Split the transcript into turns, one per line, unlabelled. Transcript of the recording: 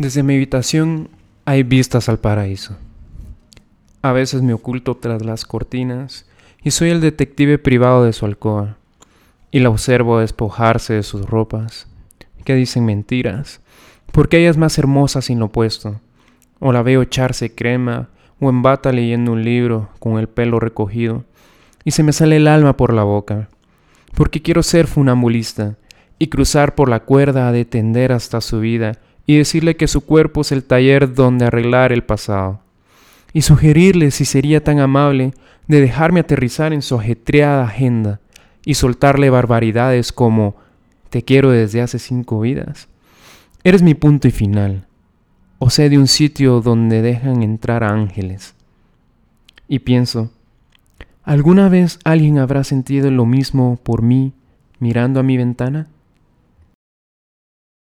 Desde mi habitación hay vistas al paraíso. A veces me oculto tras las cortinas y soy el detective privado de su alcoba. Y la observo despojarse de sus ropas, que dicen mentiras, porque ella es más hermosa sin lo puesto. O la veo echarse crema o en bata leyendo un libro con el pelo recogido, y se me sale el alma por la boca, porque quiero ser funambulista y cruzar por la cuerda de tender hasta su vida y decirle que su cuerpo es el taller donde arreglar el pasado, y sugerirle si sería tan amable de dejarme aterrizar en su ajetreada agenda y soltarle barbaridades como te quiero desde hace cinco vidas. Eres mi punto y final, o sé de un sitio donde dejan entrar a ángeles. Y pienso, ¿alguna vez alguien habrá sentido lo mismo por mí mirando a mi ventana?